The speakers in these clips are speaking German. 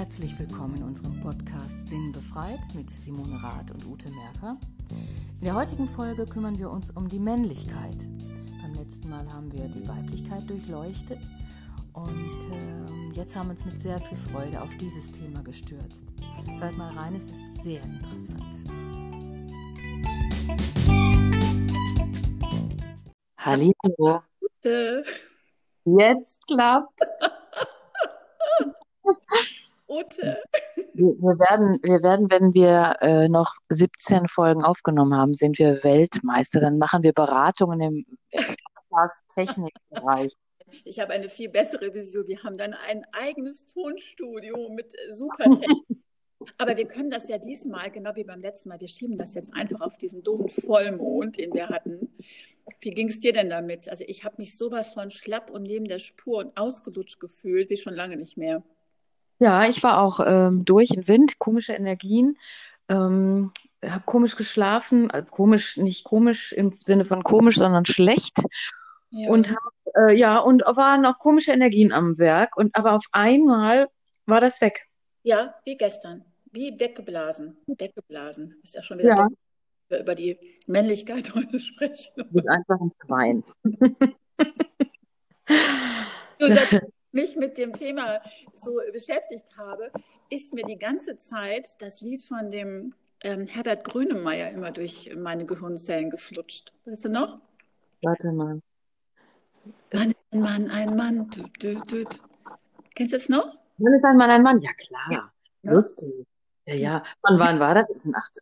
Herzlich willkommen in unserem Podcast Sinn befreit mit Simone Rath und Ute Merker. In der heutigen Folge kümmern wir uns um die Männlichkeit. Beim letzten Mal haben wir die Weiblichkeit durchleuchtet und äh, jetzt haben wir uns mit sehr viel Freude auf dieses Thema gestürzt. Hört mal rein, es ist sehr interessant. Hallo. Jetzt klappt's. Ute. Wir, werden, wir werden, wenn wir äh, noch 17 Folgen aufgenommen haben, sind wir Weltmeister. Dann machen wir Beratungen im Technikbereich. Ich habe eine viel bessere Vision. Wir haben dann ein eigenes Tonstudio mit super Technik. Aber wir können das ja diesmal, genau wie beim letzten Mal, wir schieben das jetzt einfach auf diesen doofen Vollmond, den wir hatten. Wie ging es dir denn damit? Also ich habe mich sowas von schlapp und neben der Spur und ausgelutscht gefühlt, wie schon lange nicht mehr. Ja, ich war auch ähm, durch in Wind, komische Energien, ähm, habe komisch geschlafen, also komisch, nicht komisch im Sinne von komisch, sondern schlecht. Ja. Und hab, äh, ja, und waren auch komische Energien am Werk. Und aber auf einmal war das weg. Ja, wie gestern. Wie weggeblasen. Weggeblasen. Ist ja schon wieder ja. wir über die Männlichkeit heute sprechen. Wird einfach ins Wein. du sagst, mich mit dem Thema so beschäftigt habe, ist mir die ganze Zeit das Lied von dem ähm, Herbert Grönemeyer immer durch meine Gehirnzellen geflutscht. Weißt du noch? Warte mal. Mann, ein Mann, ein Mann. Du, du, du. Kennst du das noch? Wann ist ein Mann ein Mann? Ja, klar. Ja? Lustig. Ja, ja. Wann, wann war das?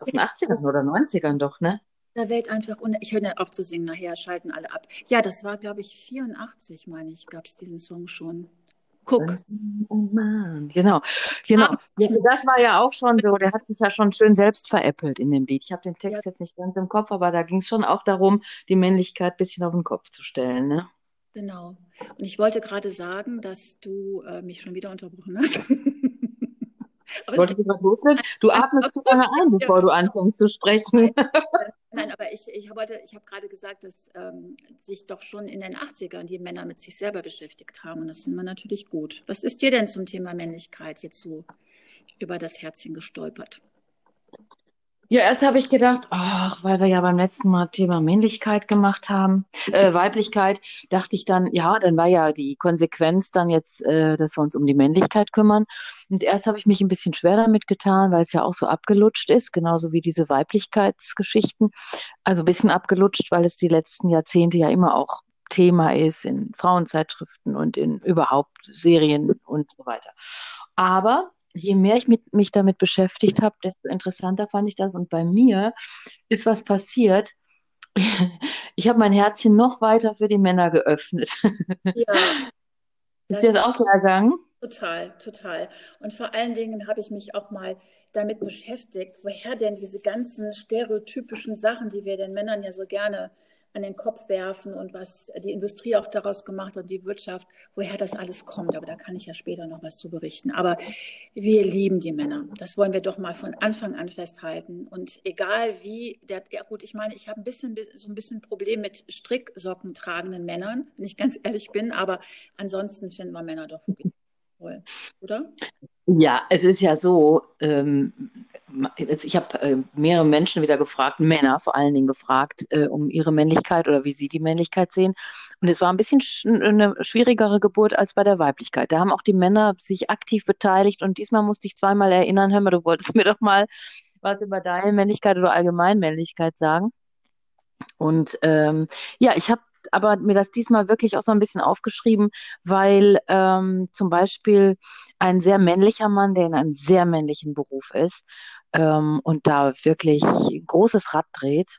Aus den 80ern oder 90ern doch, ne? Der Welt einfach, und ich höre dann auf zu singen nachher, schalten alle ab. Ja, das war, glaube ich, 84, meine ich, gab es diesen Song schon. Guck. Genau, genau. Das war ja auch schon so, der hat sich ja schon schön selbst veräppelt in dem Lied. Ich habe den Text ja. jetzt nicht ganz im Kopf, aber da ging es schon auch darum, die Männlichkeit ein bisschen auf den Kopf zu stellen. Ne? Genau. Und ich wollte gerade sagen, dass du äh, mich schon wieder unterbrochen hast. Wollte ich gerade loslegen? Du atmest zu lange ein, bevor du anfängst zu sprechen. Nein, aber ich, ich habe ich habe gerade gesagt, dass ähm, sich doch schon in den 80ern die Männer mit sich selber beschäftigt haben. Und das sind wir natürlich gut. Was ist dir denn zum Thema Männlichkeit jetzt so über das Herzchen gestolpert? Ja, erst habe ich gedacht, ach, weil wir ja beim letzten Mal Thema Männlichkeit gemacht haben, äh, Weiblichkeit, dachte ich dann, ja, dann war ja die Konsequenz dann jetzt, äh, dass wir uns um die Männlichkeit kümmern. Und erst habe ich mich ein bisschen schwer damit getan, weil es ja auch so abgelutscht ist, genauso wie diese Weiblichkeitsgeschichten. Also ein bisschen abgelutscht, weil es die letzten Jahrzehnte ja immer auch Thema ist in Frauenzeitschriften und in überhaupt Serien und so weiter. Aber je mehr ich mit, mich damit beschäftigt habe, desto interessanter fand ich das. Und bei mir ist was passiert. Ich habe mein Herzchen noch weiter für die Männer geöffnet. Ja. ist dir das auch so ergangen? Total, total. Und vor allen Dingen habe ich mich auch mal damit beschäftigt, woher denn diese ganzen stereotypischen Sachen, die wir den Männern ja so gerne an den Kopf werfen und was die Industrie auch daraus gemacht hat und die Wirtschaft, woher das alles kommt. Aber da kann ich ja später noch was zu berichten. Aber wir lieben die Männer. Das wollen wir doch mal von Anfang an festhalten. Und egal wie, der, ja gut, ich meine, ich habe ein bisschen so ein bisschen Problem mit Stricksocken tragenden Männern, wenn ich ganz ehrlich bin. Aber ansonsten finden wir Männer doch wirklich toll, oder? Ja, es ist ja so, ähm, ich habe äh, mehrere Menschen wieder gefragt, Männer vor allen Dingen gefragt, äh, um ihre Männlichkeit oder wie sie die Männlichkeit sehen. Und es war ein bisschen sch eine schwierigere Geburt als bei der Weiblichkeit. Da haben auch die Männer sich aktiv beteiligt und diesmal musste ich zweimal erinnern, hör mal, du wolltest mir doch mal was über deine Männlichkeit oder Allgemeinmännlichkeit sagen. Und ähm, ja, ich habe aber mir das diesmal wirklich auch so ein bisschen aufgeschrieben, weil ähm, zum Beispiel ein sehr männlicher Mann, der in einem sehr männlichen Beruf ist ähm, und da wirklich großes Rad dreht,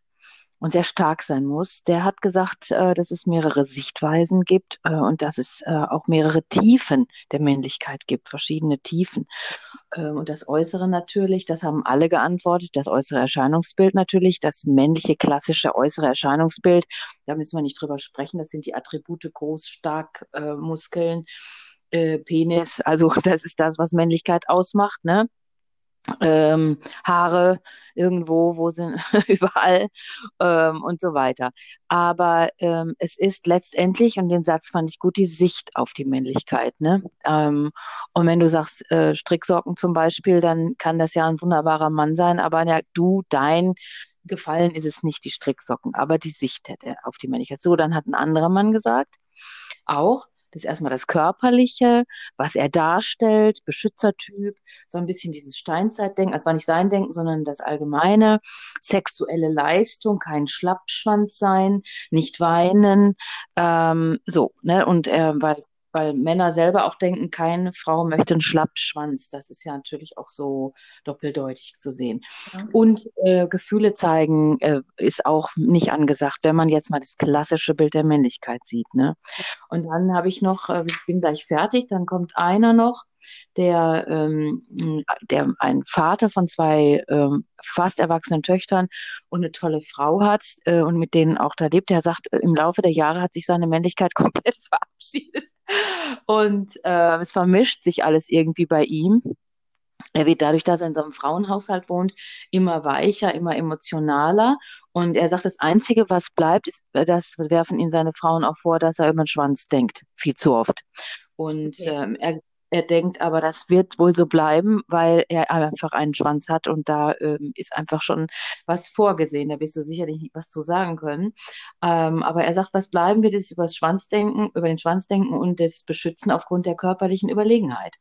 und sehr stark sein muss, der hat gesagt, äh, dass es mehrere Sichtweisen gibt äh, und dass es äh, auch mehrere Tiefen der Männlichkeit gibt, verschiedene Tiefen. Ähm, und das Äußere natürlich, das haben alle geantwortet, das äußere Erscheinungsbild natürlich, das männliche klassische äußere Erscheinungsbild, da müssen wir nicht drüber sprechen, das sind die Attribute groß, stark, äh, Muskeln, äh, Penis, also das ist das, was Männlichkeit ausmacht, ne? Ähm, Haare irgendwo, wo sind überall ähm, und so weiter. Aber ähm, es ist letztendlich, und den Satz fand ich gut, die Sicht auf die Männlichkeit. Ne? Ähm, und wenn du sagst äh, Stricksocken zum Beispiel, dann kann das ja ein wunderbarer Mann sein, aber ja, du, dein Gefallen ist es nicht die Stricksocken, aber die Sicht auf die Männlichkeit. So, dann hat ein anderer Mann gesagt, auch, das ist erstmal das Körperliche, was er darstellt, Beschützertyp, so ein bisschen dieses Steinzeitdenken, also war nicht sein Denken, sondern das allgemeine, sexuelle Leistung, kein Schlappschwanz sein, nicht weinen, ähm, so, ne, und äh, weil weil Männer selber auch denken, keine Frau möchte einen Schlappschwanz. Das ist ja natürlich auch so doppeldeutig zu sehen. Ja. Und äh, Gefühle zeigen äh, ist auch nicht angesagt, wenn man jetzt mal das klassische Bild der Männlichkeit sieht. Ne? Und dann habe ich noch, äh, ich bin gleich fertig, dann kommt einer noch, der, ähm, der ein Vater von zwei ähm, fast erwachsenen Töchtern und eine tolle Frau hat äh, und mit denen auch da lebt. Der sagt, im Laufe der Jahre hat sich seine Männlichkeit komplett verabschiedet und äh, es vermischt sich alles irgendwie bei ihm. Er wird dadurch, dass er in so einem Frauenhaushalt wohnt, immer weicher, immer emotionaler. Und er sagt, das Einzige, was bleibt, ist, das werfen ihm seine Frauen auch vor, dass er über den Schwanz denkt, viel zu oft. Und okay. ähm, er er denkt aber, das wird wohl so bleiben, weil er einfach einen Schwanz hat und da ähm, ist einfach schon was vorgesehen. Da wirst du sicherlich nicht was zu sagen können. Ähm, aber er sagt, was bleiben wird, ist über das Schwanzdenken, über den Schwanzdenken und das Beschützen aufgrund der körperlichen Überlegenheit.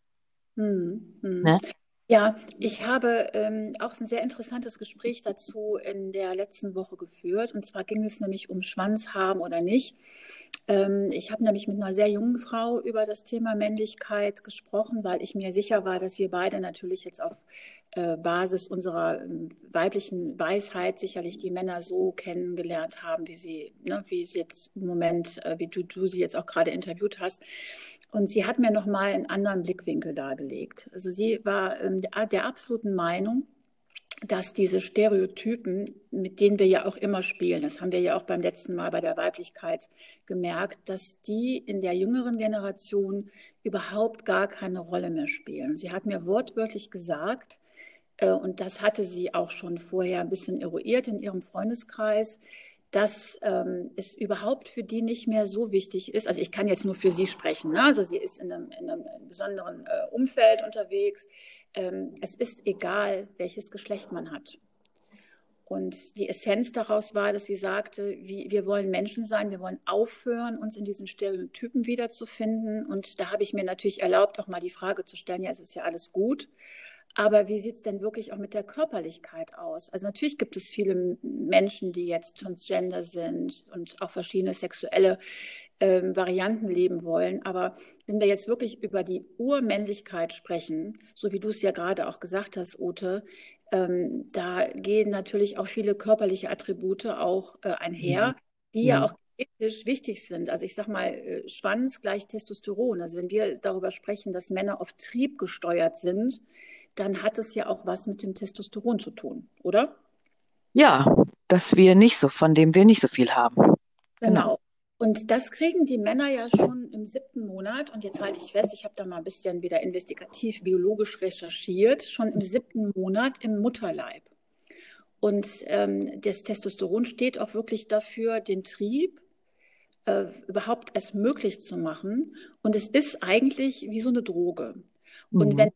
Hm, hm. Ne? Ja, ich habe ähm, auch ein sehr interessantes Gespräch dazu in der letzten Woche geführt. Und zwar ging es nämlich um Schwanz haben oder nicht. Ähm, ich habe nämlich mit einer sehr jungen Frau über das Thema Männlichkeit gesprochen, weil ich mir sicher war, dass wir beide natürlich jetzt auf Basis unserer äh, weiblichen Weisheit sicherlich die Männer so kennengelernt haben, wie sie, ne, wie sie jetzt im Moment, äh, wie du, du sie jetzt auch gerade interviewt hast. Und sie hat mir nochmal einen anderen Blickwinkel dargelegt. Also sie war ähm, der, der absoluten Meinung, dass diese Stereotypen, mit denen wir ja auch immer spielen, das haben wir ja auch beim letzten Mal bei der Weiblichkeit gemerkt, dass die in der jüngeren Generation überhaupt gar keine Rolle mehr spielen. Sie hat mir wortwörtlich gesagt, äh, und das hatte sie auch schon vorher ein bisschen eruiert in ihrem Freundeskreis, dass ähm, es überhaupt für die nicht mehr so wichtig ist. Also ich kann jetzt nur für sie sprechen. Ne? Also sie ist in einem, in einem besonderen äh, Umfeld unterwegs. Ähm, es ist egal, welches Geschlecht man hat. Und die Essenz daraus war, dass sie sagte, wie, wir wollen Menschen sein, wir wollen aufhören, uns in diesen Stereotypen wiederzufinden. Und da habe ich mir natürlich erlaubt, auch mal die Frage zu stellen, ja, es ist ja alles gut. Aber wie sieht es denn wirklich auch mit der Körperlichkeit aus? Also natürlich gibt es viele Menschen, die jetzt transgender sind und auch verschiedene sexuelle ähm, Varianten leben wollen. Aber wenn wir jetzt wirklich über die Urmännlichkeit sprechen, so wie du es ja gerade auch gesagt hast, Ute, ähm, da gehen natürlich auch viele körperliche Attribute auch äh, einher, die ja. ja auch ethisch wichtig sind. Also ich sage mal, äh, Schwanz gleich Testosteron. Also wenn wir darüber sprechen, dass Männer auf Trieb gesteuert sind, dann hat es ja auch was mit dem Testosteron zu tun, oder? Ja, dass wir nicht so, von dem wir nicht so viel haben. Genau. genau. Und das kriegen die Männer ja schon im siebten Monat. Und jetzt halte ich fest, ich habe da mal ein bisschen wieder investigativ biologisch recherchiert, schon im siebten Monat im Mutterleib. Und ähm, das Testosteron steht auch wirklich dafür, den Trieb äh, überhaupt erst möglich zu machen. Und es ist eigentlich wie so eine Droge. Mhm. Und wenn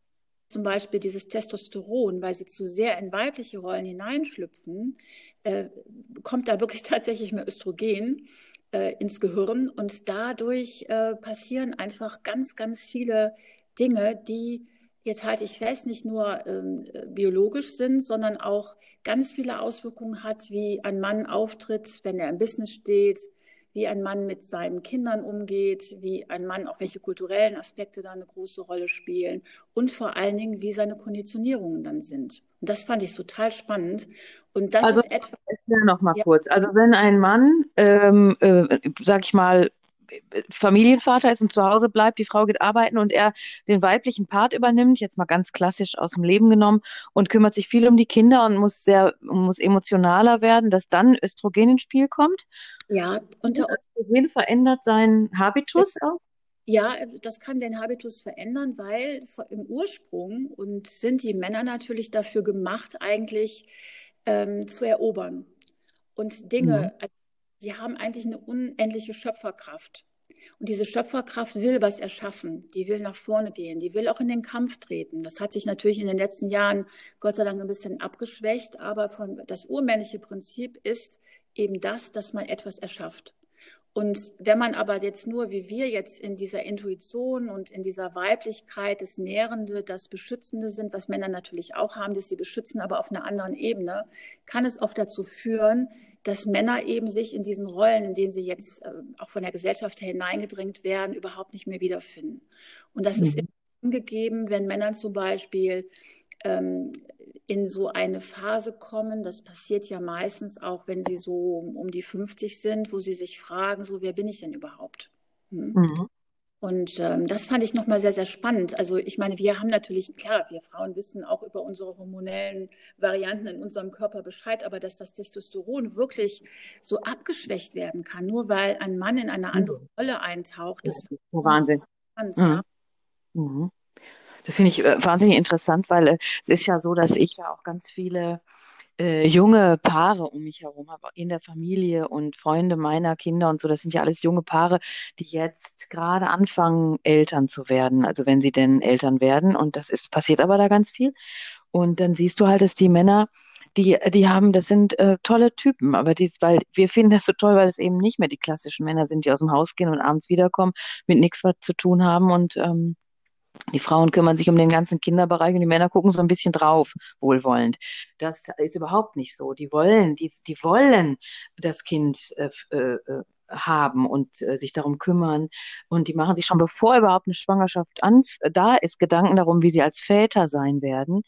zum Beispiel dieses Testosteron, weil sie zu sehr in weibliche Rollen hineinschlüpfen, äh, kommt da wirklich tatsächlich mehr Östrogen äh, ins Gehirn. Und dadurch äh, passieren einfach ganz, ganz viele Dinge, die jetzt halte ich fest, nicht nur ähm, biologisch sind, sondern auch ganz viele Auswirkungen hat, wie ein Mann auftritt, wenn er im Business steht, wie ein Mann mit seinen Kindern umgeht, wie ein Mann, auch welche kulturellen Aspekte da eine große Rolle spielen und vor allen Dingen, wie seine Konditionierungen dann sind. Und das fand ich total spannend. Und das also, ist etwas. Noch mal ja. kurz. Also wenn ein Mann, ähm, äh, sag ich mal, Familienvater ist und zu Hause bleibt, die Frau geht arbeiten und er den weiblichen Part übernimmt, jetzt mal ganz klassisch aus dem Leben genommen und kümmert sich viel um die Kinder und muss sehr, muss emotionaler werden, dass dann Östrogen ins Spiel kommt. Ja, unter Östrogen verändert seinen Habitus auch. Ja, das kann den Habitus verändern, weil im Ursprung und sind die Männer natürlich dafür gemacht, eigentlich ähm, zu erobern und Dinge. Mhm. Die haben eigentlich eine unendliche Schöpferkraft. Und diese Schöpferkraft will was erschaffen, die will nach vorne gehen, die will auch in den Kampf treten. Das hat sich natürlich in den letzten Jahren Gott sei Dank ein bisschen abgeschwächt, aber von, das urmännliche Prinzip ist eben das, dass man etwas erschafft. Und wenn man aber jetzt nur, wie wir jetzt in dieser Intuition und in dieser Weiblichkeit, das Nährende, das Beschützende sind, was Männer natürlich auch haben, dass sie beschützen, aber auf einer anderen Ebene, kann es oft dazu führen, dass Männer eben sich in diesen Rollen, in denen sie jetzt äh, auch von der Gesellschaft hineingedrängt werden, überhaupt nicht mehr wiederfinden. Und das mhm. ist angegeben, wenn Männer zum Beispiel ähm, in so eine Phase kommen. Das passiert ja meistens auch, wenn sie so um die 50 sind, wo sie sich fragen, so, wer bin ich denn überhaupt? Hm? Mhm. Und ähm, das fand ich nochmal sehr, sehr spannend. Also ich meine, wir haben natürlich, klar, wir Frauen wissen auch über unsere hormonellen Varianten in unserem Körper Bescheid, aber dass das Testosteron wirklich so abgeschwächt werden kann, nur weil ein Mann in eine andere mhm. Rolle eintaucht, das ist Wahnsinn. Spannend, mhm. Ja. Mhm. Das finde ich äh, wahnsinnig interessant, weil äh, es ist ja so, dass ich ja auch ganz viele äh, junge Paare um mich herum habe, in der Familie und Freunde meiner Kinder und so. Das sind ja alles junge Paare, die jetzt gerade anfangen, Eltern zu werden. Also wenn sie denn Eltern werden. Und das ist, passiert aber da ganz viel. Und dann siehst du halt, dass die Männer die, die haben, das sind äh, tolle Typen, aber die, weil wir finden das so toll, weil es eben nicht mehr die klassischen Männer sind, die aus dem Haus gehen und abends wiederkommen, mit nichts was zu tun haben und ähm, die Frauen kümmern sich um den ganzen Kinderbereich und die Männer gucken so ein bisschen drauf, wohlwollend. Das ist überhaupt nicht so. Die wollen, die, die wollen das Kind äh, äh, haben und äh, sich darum kümmern. Und die machen sich schon, bevor überhaupt eine Schwangerschaft an, da ist, Gedanken darum, wie sie als Väter sein werden.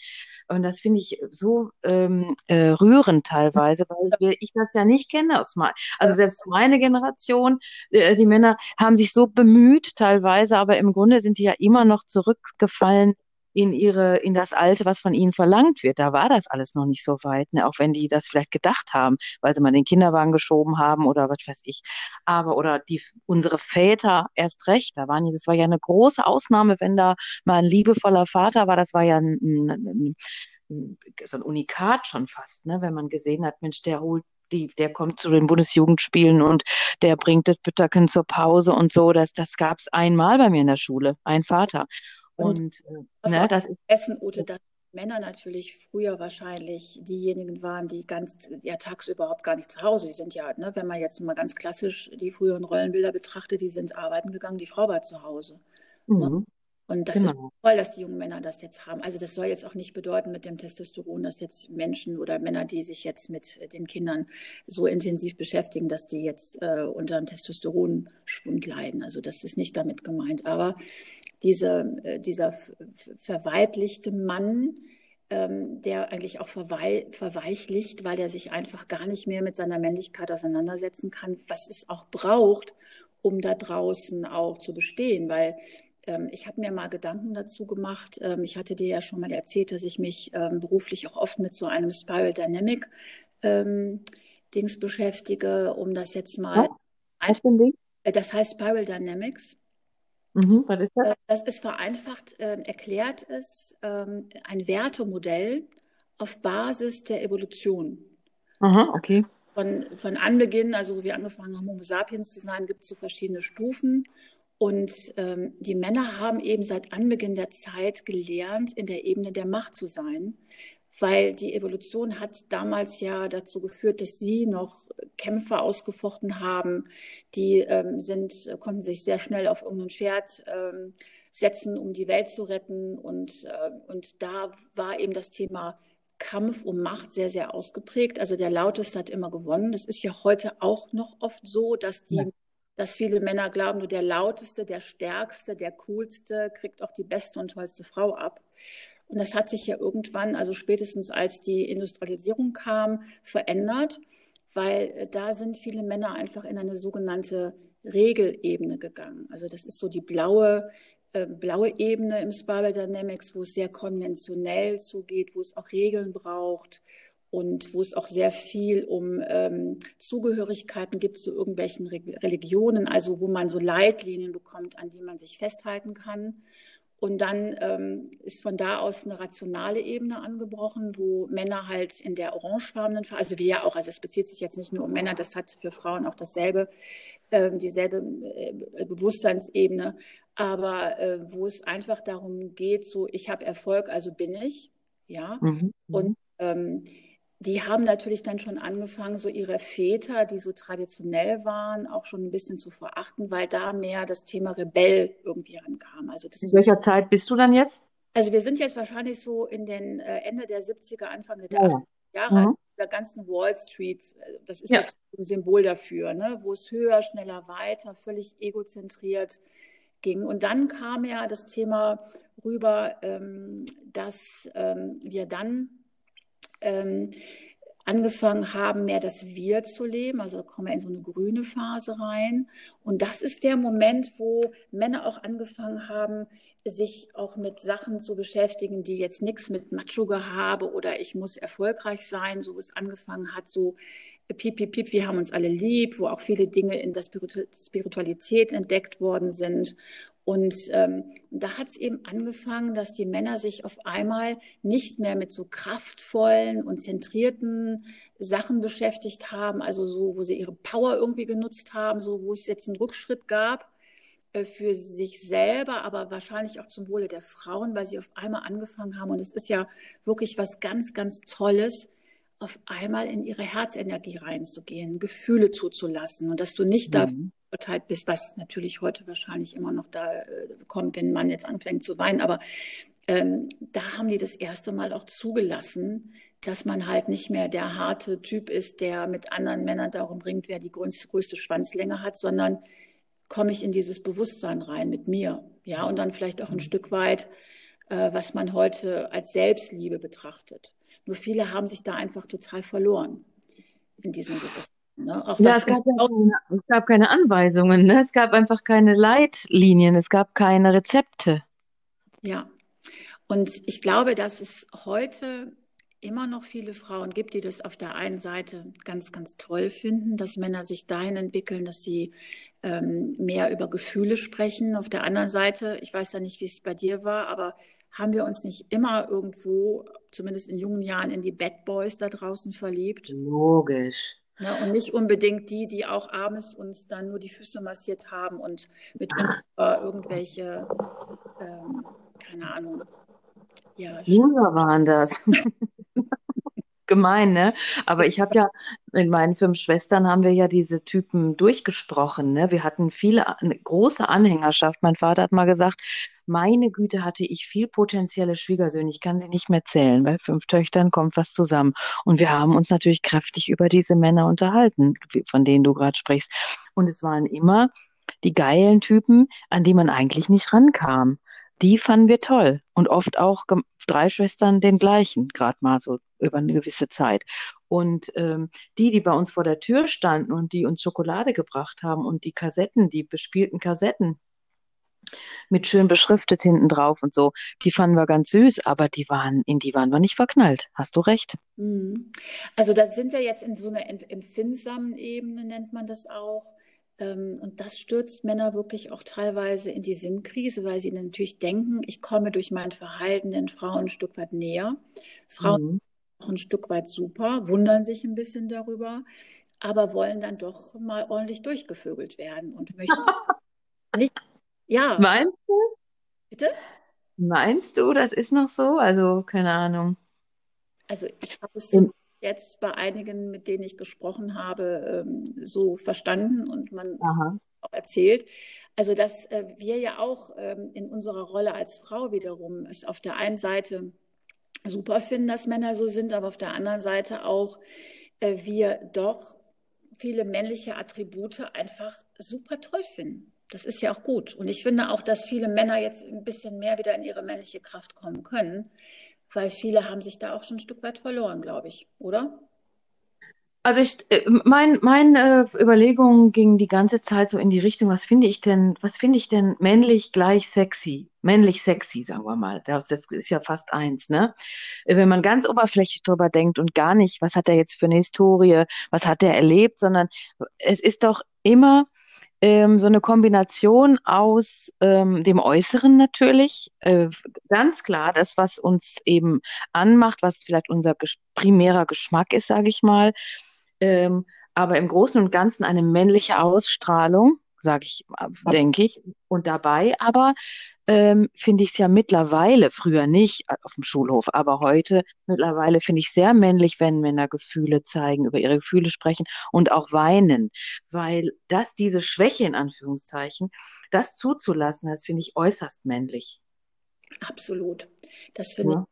Und das finde ich so ähm, äh, rührend teilweise, weil ich das ja nicht kenne aus mein, also selbst meine Generation, äh, die Männer haben sich so bemüht teilweise, aber im Grunde sind die ja immer noch zurückgefallen in ihre, in das Alte, was von ihnen verlangt wird. Da war das alles noch nicht so weit, ne? auch wenn die das vielleicht gedacht haben, weil sie mal den Kinderwagen geschoben haben oder was weiß ich. Aber oder die unsere Väter erst recht, da waren das war ja eine große Ausnahme, wenn da mal ein liebevoller Vater war, das war ja ein, ein, ein, so ein Unikat schon fast, ne? wenn man gesehen hat, Mensch, der holt die, der kommt zu den Bundesjugendspielen und der bringt das Bütterken zur Pause und so. Das, das gab es einmal bei mir in der Schule, ein Vater. Und, und äh, ne, das ist Essen, Ute, dass Männer natürlich früher wahrscheinlich diejenigen waren, die ganz ja tagsüber überhaupt gar nicht zu Hause. Die sind ja, ne, wenn man jetzt mal ganz klassisch die früheren Rollenbilder betrachtet, die sind arbeiten gegangen, die Frau war zu Hause. Ne? Mhm. Ne? Und das genau. ist toll, dass die jungen Männer das jetzt haben. Also das soll jetzt auch nicht bedeuten mit dem Testosteron, dass jetzt Menschen oder Männer, die sich jetzt mit den Kindern so intensiv beschäftigen, dass die jetzt äh, unter einem Testosteronschwund leiden. Also das ist nicht damit gemeint. Aber diese, äh, dieser verweiblichte Mann, ähm, der eigentlich auch verwei verweichlicht, weil er sich einfach gar nicht mehr mit seiner Männlichkeit auseinandersetzen kann, was es auch braucht, um da draußen auch zu bestehen. Weil ähm, ich habe mir mal Gedanken dazu gemacht. Ähm, ich hatte dir ja schon mal erzählt, dass ich mich ähm, beruflich auch oft mit so einem Spiral Dynamic ähm, Dings beschäftige, um das jetzt mal. Was? Äh, das heißt Spiral Dynamics. Mhm, was ist das? Äh, das ist vereinfacht äh, erklärt ist ähm, ein Wertemodell auf Basis der Evolution. Aha, okay. Von, von Anbeginn, also wo wir angefangen haben, Homo sapiens zu sein, gibt es so verschiedene Stufen. Und ähm, die Männer haben eben seit Anbeginn der Zeit gelernt, in der Ebene der Macht zu sein weil die Evolution hat damals ja dazu geführt, dass sie noch Kämpfe ausgefochten haben. Die ähm, sind, konnten sich sehr schnell auf irgendein Pferd ähm, setzen, um die Welt zu retten. Und, äh, und da war eben das Thema Kampf um Macht sehr, sehr ausgeprägt. Also der Lauteste hat immer gewonnen. Das ist ja heute auch noch oft so, dass die ja. dass viele Männer glauben, nur der lauteste, der stärkste, der coolste kriegt auch die beste und tollste Frau ab. Und das hat sich ja irgendwann, also spätestens als die Industrialisierung kam, verändert, weil äh, da sind viele Männer einfach in eine sogenannte Regelebene gegangen. Also das ist so die blaue, äh, blaue Ebene im Spiral Dynamics, wo es sehr konventionell zugeht, wo es auch Regeln braucht. und wo es auch sehr viel um ähm, Zugehörigkeiten gibt zu irgendwelchen Re Religionen, also wo man so Leitlinien bekommt, an die man sich festhalten kann. Und dann ähm, ist von da aus eine rationale Ebene angebrochen, wo Männer halt in der orangefarbenen, also wir ja auch, also es bezieht sich jetzt nicht nur um Männer, das hat für Frauen auch dasselbe, äh, dieselbe äh, Bewusstseinsebene, aber äh, wo es einfach darum geht, so ich habe Erfolg, also bin ich, ja. Mhm. Und ähm, die haben natürlich dann schon angefangen, so ihre Väter, die so traditionell waren, auch schon ein bisschen zu verachten, weil da mehr das Thema Rebell irgendwie rankam. Also in welcher Zeit bist du dann jetzt? Also wir sind jetzt wahrscheinlich so in den äh, Ende der 70er, Anfang der oh. 80er Jahre, mhm. also der ganzen Wall Street. Äh, das ist ja. jetzt ein Symbol dafür, ne? wo es höher, schneller, weiter, völlig egozentriert ging. Und dann kam ja das Thema rüber, ähm, dass ähm, wir dann ähm, angefangen haben, mehr das Wir zu leben. Also kommen wir in so eine grüne Phase rein. Und das ist der Moment, wo Männer auch angefangen haben, sich auch mit Sachen zu beschäftigen, die jetzt nichts mit Macho-Gehabe oder ich muss erfolgreich sein, so es angefangen hat, so piep, piep, piep, wir haben uns alle lieb, wo auch viele Dinge in der Spiritualität entdeckt worden sind. Und ähm, da hat es eben angefangen, dass die Männer sich auf einmal nicht mehr mit so kraftvollen und zentrierten Sachen beschäftigt haben, also so, wo sie ihre Power irgendwie genutzt haben, so wo es jetzt einen Rückschritt gab äh, für sich selber, aber wahrscheinlich auch zum Wohle der Frauen, weil sie auf einmal angefangen haben. Und es ist ja wirklich was ganz, ganz Tolles, auf einmal in ihre Herzenergie reinzugehen, Gefühle zuzulassen und dass du nicht mhm. da verurteilt bist, was natürlich heute wahrscheinlich immer noch da äh, kommt, wenn man jetzt anfängt zu weinen. Aber ähm, da haben die das erste Mal auch zugelassen, dass man halt nicht mehr der harte Typ ist, der mit anderen Männern darum ringt, wer die größte, größte Schwanzlänge hat, sondern komme ich in dieses Bewusstsein rein mit mir. Ja, und dann vielleicht auch ein mhm. Stück weit, äh, was man heute als Selbstliebe betrachtet. Nur viele haben sich da einfach total verloren in diesem Bewusstsein. Ne? Auch ja, es gab, ja keine, es gab keine Anweisungen, ne? es gab einfach keine Leitlinien, es gab keine Rezepte. Ja, und ich glaube, dass es heute immer noch viele Frauen gibt, die das auf der einen Seite ganz, ganz toll finden, dass Männer sich dahin entwickeln, dass sie ähm, mehr über Gefühle sprechen. Auf der anderen Seite, ich weiß ja nicht, wie es bei dir war, aber haben wir uns nicht immer irgendwo, zumindest in jungen Jahren, in die Bad Boys da draußen verliebt? Logisch. Ja, und nicht unbedingt die, die auch abends uns dann nur die Füße massiert haben und mit uns äh, irgendwelche, ähm, keine Ahnung. Ja, Loser waren das. gemein, ne? Aber ich habe ja, in meinen fünf Schwestern haben wir ja diese Typen durchgesprochen, ne? Wir hatten viele, eine große Anhängerschaft. Mein Vater hat mal gesagt, meine Güte, hatte ich viel potenzielle Schwiegersöhne. Ich kann sie nicht mehr zählen. Bei fünf Töchtern kommt was zusammen. Und wir haben uns natürlich kräftig über diese Männer unterhalten, von denen du gerade sprichst. Und es waren immer die geilen Typen, an die man eigentlich nicht rankam die fanden wir toll. Und oft auch drei Schwestern den gleichen, gerade mal so über eine gewisse Zeit. Und ähm, die, die bei uns vor der Tür standen und die uns Schokolade gebracht haben und die Kassetten, die bespielten Kassetten mit schön beschriftet hinten drauf und so, die fanden wir ganz süß, aber die waren, in die waren wir nicht verknallt. Hast du recht. Mhm. Also da sind wir jetzt in so einer empfindsamen Ebene, nennt man das auch. Ähm, und das stürzt Männer wirklich auch teilweise in die Sinnkrise, weil sie natürlich denken, ich komme durch mein Verhalten den Frauen ein Stück weit näher. Frauen mhm. auch ein Stück weit super, wundern sich ein bisschen darüber, aber wollen dann doch mal ordentlich durchgevögelt werden und möchten nicht. Ja. Meinst du? Bitte? Meinst du, das ist noch so? Also, keine Ahnung. Also, ich habe es so jetzt bei einigen, mit denen ich gesprochen habe, ähm, so verstanden und man auch erzählt. Also, dass äh, wir ja auch ähm, in unserer Rolle als Frau wiederum es auf der einen Seite super finden, dass Männer so sind, aber auf der anderen Seite auch äh, wir doch viele männliche Attribute einfach super toll finden. Das ist ja auch gut. Und ich finde auch, dass viele Männer jetzt ein bisschen mehr wieder in ihre männliche Kraft kommen können, weil viele haben sich da auch schon ein Stück weit verloren, glaube ich, oder? Also ich, äh, mein, meine äh, Überlegungen gingen die ganze Zeit so in die Richtung, was finde ich denn, was finde ich denn männlich gleich sexy? Männlich sexy, sagen wir mal. Das, ist ja fast eins, ne? Äh, wenn man ganz oberflächlich drüber denkt und gar nicht, was hat er jetzt für eine Historie, was hat er erlebt, sondern es ist doch immer ähm, so eine Kombination aus ähm, dem Äußeren natürlich, äh, ganz klar das, was uns eben anmacht, was vielleicht unser ges primärer Geschmack ist, sage ich mal, ähm, aber im Großen und Ganzen eine männliche Ausstrahlung, sage ich, denke ich. Und dabei aber ähm, finde ich es ja mittlerweile, früher nicht äh, auf dem Schulhof, aber heute mittlerweile finde ich sehr männlich, wenn Männer Gefühle zeigen, über ihre Gefühle sprechen und auch weinen, weil das, diese Schwäche in Anführungszeichen, das zuzulassen, das finde ich äußerst männlich. Absolut. Das finde ja.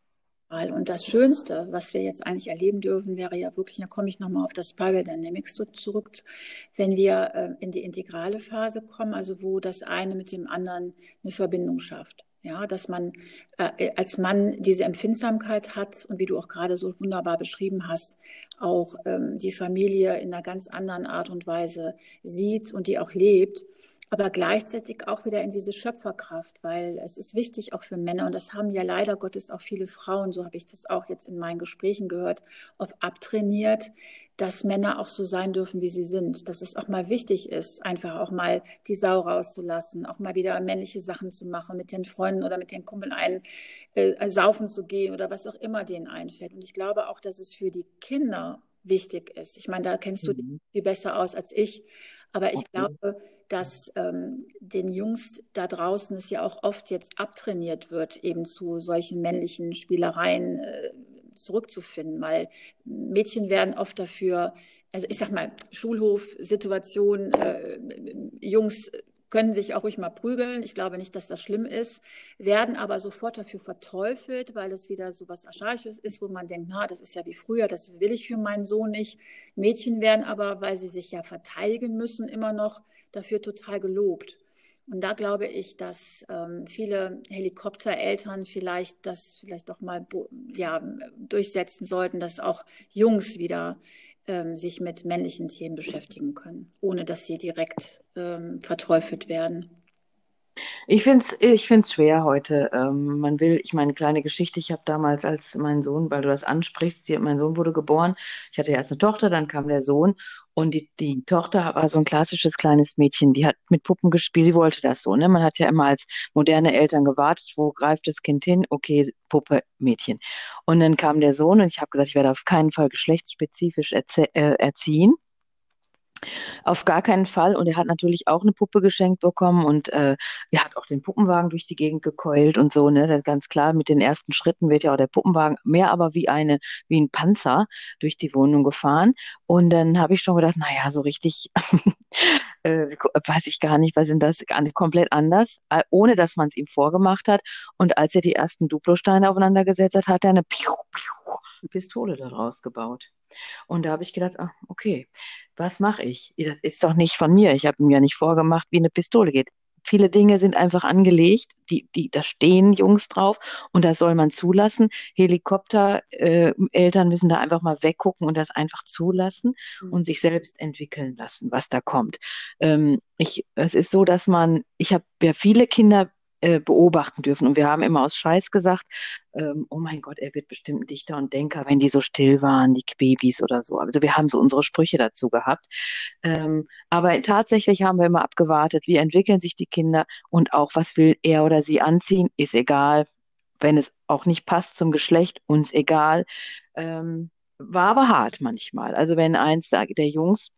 Und das Schönste, was wir jetzt eigentlich erleben dürfen, wäre ja wirklich, da komme ich nochmal auf das Spiral Dynamics zurück, wenn wir äh, in die integrale Phase kommen, also wo das eine mit dem anderen eine Verbindung schafft. Ja, dass man äh, als Mann diese Empfindsamkeit hat und wie du auch gerade so wunderbar beschrieben hast, auch ähm, die Familie in einer ganz anderen Art und Weise sieht und die auch lebt aber gleichzeitig auch wieder in diese Schöpferkraft, weil es ist wichtig auch für Männer, und das haben ja leider Gottes auch viele Frauen, so habe ich das auch jetzt in meinen Gesprächen gehört, auf abtrainiert, dass Männer auch so sein dürfen, wie sie sind, dass es auch mal wichtig ist, einfach auch mal die Sau rauszulassen, auch mal wieder männliche Sachen zu machen, mit den Freunden oder mit den Kumpeln ein äh, saufen zu gehen oder was auch immer denen einfällt. Und ich glaube auch, dass es für die Kinder wichtig ist. Ich meine, da kennst du mhm. viel besser aus als ich, aber ich okay. glaube, dass ähm, den Jungs da draußen es ja auch oft jetzt abtrainiert wird, eben zu solchen männlichen Spielereien äh, zurückzufinden, weil Mädchen werden oft dafür, also ich sag mal, Schulhof-Situation, äh, Jungs können sich auch ruhig mal prügeln. Ich glaube nicht, dass das schlimm ist, werden aber sofort dafür verteufelt, weil es wieder so was Archaisches ist, wo man denkt, na, das ist ja wie früher, das will ich für meinen Sohn nicht. Mädchen werden aber, weil sie sich ja verteidigen müssen, immer noch dafür total gelobt. Und da glaube ich, dass ähm, viele Helikoptereltern vielleicht das vielleicht doch mal ja, durchsetzen sollten, dass auch Jungs wieder ähm, sich mit männlichen Themen beschäftigen können, ohne dass sie direkt ähm, verteufelt werden. Ich finde es ich find's schwer heute. Ähm, man will, ich meine, kleine Geschichte, ich habe damals, als mein Sohn, weil du das ansprichst, sie, mein Sohn wurde geboren, ich hatte erst eine Tochter, dann kam der Sohn und die, die Tochter war so ein klassisches kleines Mädchen, die hat mit Puppen gespielt, sie wollte das so, ne? Man hat ja immer als moderne Eltern gewartet, wo greift das Kind hin? Okay, Puppe, Mädchen. Und dann kam der Sohn und ich habe gesagt, ich werde auf keinen Fall geschlechtsspezifisch erzie äh, erziehen. Auf gar keinen Fall. Und er hat natürlich auch eine Puppe geschenkt bekommen und äh, er hat auch den Puppenwagen durch die Gegend gekeult und so, ne? Ganz klar, mit den ersten Schritten wird ja auch der Puppenwagen mehr aber wie eine, wie ein Panzer durch die Wohnung gefahren. Und dann habe ich schon gedacht, naja, so richtig äh, weiß ich gar nicht, was sind das komplett anders, ohne dass man es ihm vorgemacht hat. Und als er die ersten Duplosteine aufeinander gesetzt hat, hat er eine Pistole daraus gebaut. Und da habe ich gedacht, ah, okay, was mache ich? Das ist doch nicht von mir. Ich habe ihm ja nicht vorgemacht, wie eine Pistole geht. Viele Dinge sind einfach angelegt, die, die, da stehen Jungs drauf und das soll man zulassen. Helikopter, äh, Eltern müssen da einfach mal weggucken und das einfach zulassen mhm. und sich selbst entwickeln lassen, was da kommt. Ähm, ich, es ist so, dass man, ich habe ja viele Kinder äh, beobachten dürfen. Und wir haben immer aus Scheiß gesagt, ähm, oh mein Gott, er wird bestimmt ein Dichter und Denker, wenn die so still waren, die Babys oder so. Also wir haben so unsere Sprüche dazu gehabt. Ähm, aber tatsächlich haben wir immer abgewartet, wie entwickeln sich die Kinder und auch, was will er oder sie anziehen, ist egal. Wenn es auch nicht passt zum Geschlecht, uns egal. Ähm, war aber hart manchmal. Also wenn eins der Jungs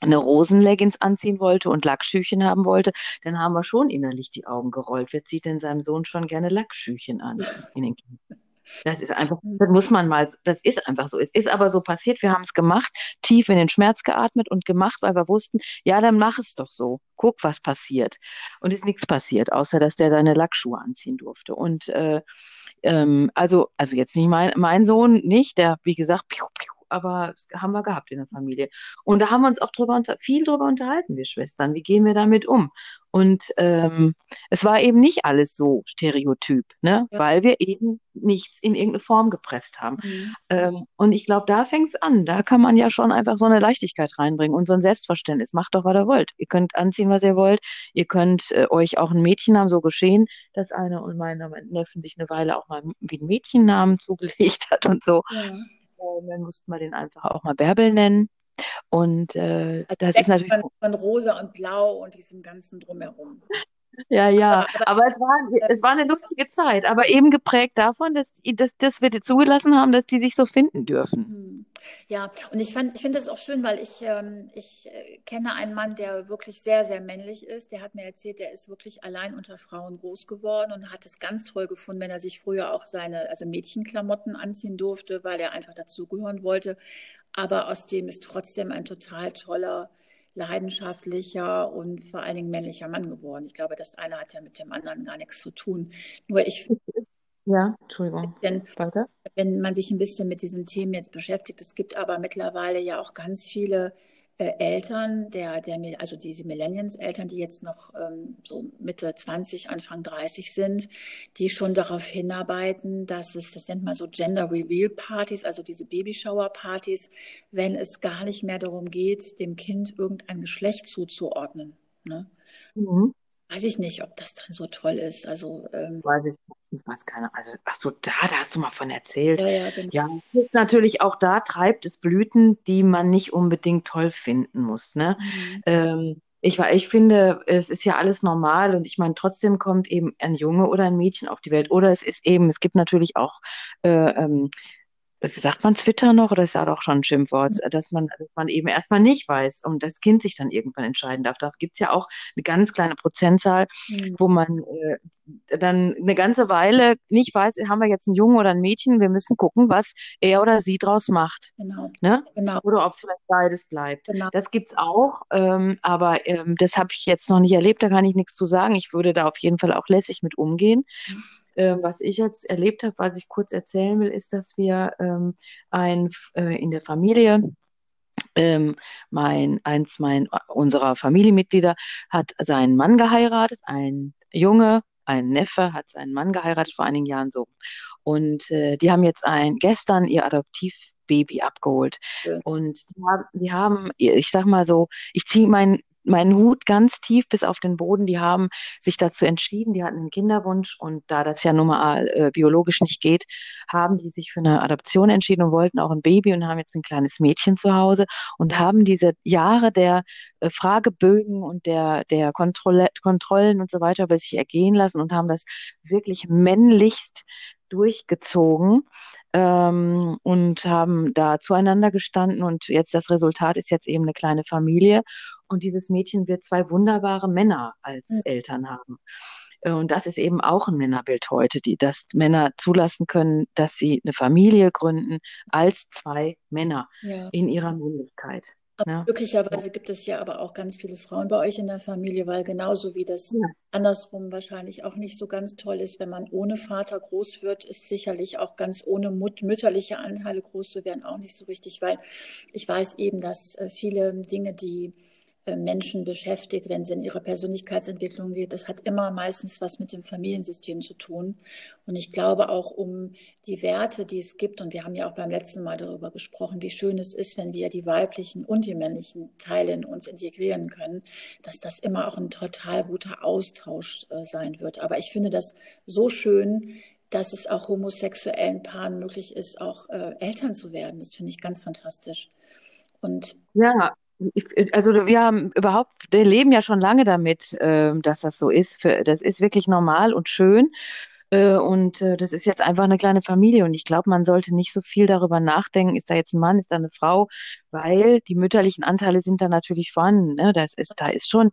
eine Rosenleggings anziehen wollte und Lackschüchen haben wollte, dann haben wir schon innerlich die Augen gerollt. Wer zieht denn seinem Sohn schon gerne Lackschüchen an in den Das ist einfach, das muss man mal, das ist einfach so. Es ist aber so passiert, wir haben es gemacht, tief in den Schmerz geatmet und gemacht, weil wir wussten, ja, dann mach es doch so. Guck, was passiert. Und ist nichts passiert, außer dass der seine Lackschuhe anziehen durfte. Und äh, ähm, also, also jetzt nicht mein, mein Sohn nicht, der, wie gesagt, piu, piu, aber das haben wir gehabt in der Familie. Und da haben wir uns auch drüber unter, viel drüber unterhalten, wir Schwestern. Wie gehen wir damit um? Und ähm, es war eben nicht alles so stereotyp, ne? Ja. weil wir eben nichts in irgendeine Form gepresst haben. Mhm. Ähm, und ich glaube, da fängt es an. Da kann man ja schon einfach so eine Leichtigkeit reinbringen und so ein Selbstverständnis. Macht doch, was ihr wollt. Ihr könnt anziehen, was ihr wollt. Ihr könnt äh, euch auch ein Mädchennamen so geschehen, dass einer und meine Neffen sich eine Weile auch mal wie ein Mädchennamen zugelegt hat und so. Ja. Äh, dann mussten wir den einfach auch mal Bärbel nennen. Und äh, also das ist natürlich. Von, von Rosa und Blau und diesem ganzen Drumherum. Ja, ja, aber, aber, es, war, es war eine lustige Zeit, aber eben geprägt davon, dass, dass, dass wir die zugelassen haben, dass die sich so finden dürfen. Ja, und ich, ich finde das auch schön, weil ich, ähm, ich äh, kenne einen Mann, der wirklich sehr, sehr männlich ist. Der hat mir erzählt, der ist wirklich allein unter Frauen groß geworden und hat es ganz toll gefunden, wenn er sich früher auch seine, also Mädchenklamotten anziehen durfte, weil er einfach dazugehören wollte. Aber aus dem ist trotzdem ein total toller, leidenschaftlicher und vor allen Dingen männlicher Mann geworden. Ich glaube, das eine hat ja mit dem anderen gar nichts zu tun. Nur ich ja, Entschuldigung. Denn, Weiter? Wenn man sich ein bisschen mit diesen Themen jetzt beschäftigt, es gibt aber mittlerweile ja auch ganz viele äh, Eltern, der, der, also diese Millennials-Eltern, die jetzt noch ähm, so Mitte 20, Anfang 30 sind, die schon darauf hinarbeiten, dass es, das nennt man so Gender Reveal Partys, also diese Babyshower Partys, wenn es gar nicht mehr darum geht, dem Kind irgendein Geschlecht zuzuordnen. Ne? Mhm. Weiß ich nicht, ob das dann so toll ist. Also ähm, weiß ich ich weiß keine, also ach so, da, da hast du mal von erzählt. Ja, ja, genau. ja, natürlich auch da treibt es Blüten, die man nicht unbedingt toll finden muss. Ne? Mhm. Ähm, ich, ich finde, es ist ja alles normal und ich meine, trotzdem kommt eben ein Junge oder ein Mädchen auf die Welt. Oder es ist eben, es gibt natürlich auch äh, ähm, sagt man Twitter noch oder ist das auch schon ein Schimpfwort, mhm. dass man, dass man eben erstmal nicht weiß und das Kind sich dann irgendwann entscheiden darf. Da gibt es ja auch eine ganz kleine Prozentzahl, mhm. wo man äh, dann eine ganze Weile nicht weiß, haben wir jetzt einen Jungen oder ein Mädchen, wir müssen gucken, was er oder sie draus macht. Genau. Ne? genau. Oder ob es vielleicht beides bleibt. Genau. Das gibt es auch, ähm, aber ähm, das habe ich jetzt noch nicht erlebt, da kann ich nichts zu sagen. Ich würde da auf jeden Fall auch lässig mit umgehen. Mhm. Ähm, was ich jetzt erlebt habe, was ich kurz erzählen will, ist, dass wir ähm, ein, äh, in der Familie ähm, mein, eins mein, unserer Familienmitglieder hat seinen Mann geheiratet, ein Junge, ein Neffe hat seinen Mann geheiratet vor einigen Jahren so. Und äh, die haben jetzt ein, gestern ihr Adoptivbaby abgeholt. Ja. Und die haben, die haben, ich sag mal so, ich ziehe meinen meinen Hut ganz tief bis auf den Boden. Die haben sich dazu entschieden, die hatten einen Kinderwunsch und da das ja nun mal äh, biologisch nicht geht, haben die sich für eine Adoption entschieden und wollten auch ein Baby und haben jetzt ein kleines Mädchen zu Hause und haben diese Jahre der äh, Fragebögen und der, der Kontrolle, Kontrollen und so weiter bei sich ergehen lassen und haben das wirklich männlichst durchgezogen ähm, und haben da zueinander gestanden und jetzt das Resultat ist jetzt eben eine kleine Familie und dieses Mädchen wird zwei wunderbare Männer als mhm. Eltern haben. Äh, und das ist eben auch ein Männerbild heute, die das Männer zulassen können, dass sie eine Familie gründen als zwei Männer ja. in ihrer Männlichkeit. Ja. Möglicherweise gibt es ja aber auch ganz viele Frauen bei euch in der Familie, weil genauso wie das ja. andersrum wahrscheinlich auch nicht so ganz toll ist, wenn man ohne Vater groß wird, ist sicherlich auch ganz ohne Mut mütterliche Anteile groß zu werden auch nicht so richtig, weil ich weiß eben, dass äh, viele Dinge, die Menschen beschäftigt, wenn es in ihre Persönlichkeitsentwicklung geht. Das hat immer meistens was mit dem Familiensystem zu tun. Und ich glaube auch um die Werte, die es gibt, und wir haben ja auch beim letzten Mal darüber gesprochen, wie schön es ist, wenn wir die weiblichen und die männlichen Teile in uns integrieren können, dass das immer auch ein total guter Austausch äh, sein wird. Aber ich finde das so schön, dass es auch homosexuellen Paaren möglich ist, auch äh, Eltern zu werden. Das finde ich ganz fantastisch. Und ja, also wir haben überhaupt, wir leben ja schon lange damit, äh, dass das so ist. Das ist wirklich normal und schön. Äh, und äh, das ist jetzt einfach eine kleine Familie. Und ich glaube, man sollte nicht so viel darüber nachdenken, ist da jetzt ein Mann, ist da eine Frau, weil die mütterlichen Anteile sind da natürlich vorhanden. Ne? Das ist, da ist schon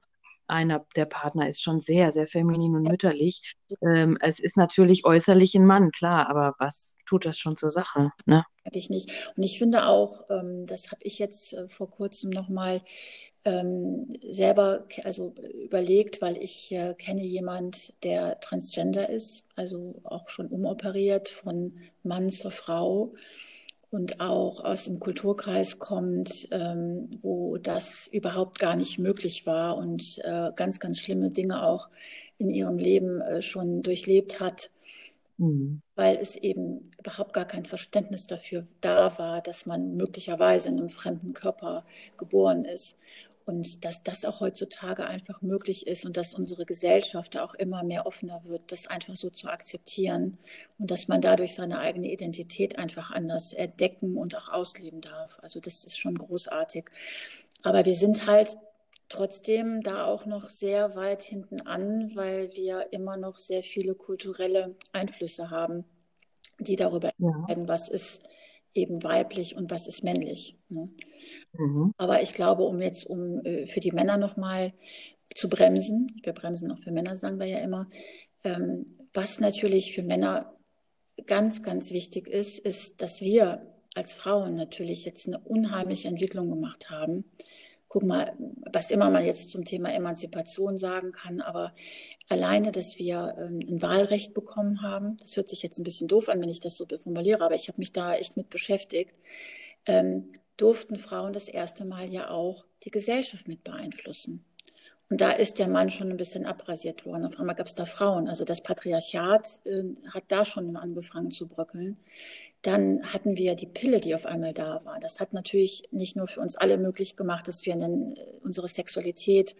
einer der Partner ist schon sehr, sehr feminin und mütterlich. Ähm, es ist natürlich äußerlich ein Mann, klar, aber was tut das schon zur Sache? Ne? Ich nicht. Und ich finde auch, ähm, das habe ich jetzt äh, vor kurzem nochmal ähm, selber also überlegt, weil ich äh, kenne jemand, der transgender ist, also auch schon umoperiert von Mann zur Frau. und auch aus dem Kulturkreis kommt, ähm, wo das überhaupt gar nicht möglich war und äh, ganz, ganz schlimme Dinge auch in ihrem Leben äh, schon durchlebt hat, mhm. weil es eben überhaupt gar kein Verständnis dafür da war, dass man möglicherweise in einem fremden Körper geboren ist. Und dass das auch heutzutage einfach möglich ist und dass unsere Gesellschaft auch immer mehr offener wird, das einfach so zu akzeptieren und dass man dadurch seine eigene Identität einfach anders entdecken und auch ausleben darf. Also das ist schon großartig. Aber wir sind halt trotzdem da auch noch sehr weit hinten an, weil wir immer noch sehr viele kulturelle Einflüsse haben, die darüber ja. entscheiden, was ist eben weiblich und was ist männlich. Ne? Mhm. Aber ich glaube, um jetzt um äh, für die Männer nochmal zu bremsen, wir bremsen auch für Männer, sagen wir ja immer, ähm, was natürlich für Männer ganz, ganz wichtig ist, ist, dass wir als Frauen natürlich jetzt eine unheimliche Entwicklung gemacht haben guck mal, was immer man jetzt zum Thema Emanzipation sagen kann, aber alleine, dass wir ähm, ein Wahlrecht bekommen haben, das hört sich jetzt ein bisschen doof an, wenn ich das so formuliere, aber ich habe mich da echt mit beschäftigt, ähm, durften Frauen das erste Mal ja auch die Gesellschaft mit beeinflussen. Und da ist der Mann schon ein bisschen abrasiert worden. Auf einmal gab es da Frauen. Also das Patriarchat äh, hat da schon angefangen zu bröckeln. Dann hatten wir die Pille, die auf einmal da war. Das hat natürlich nicht nur für uns alle möglich gemacht, dass wir dann äh, unsere Sexualität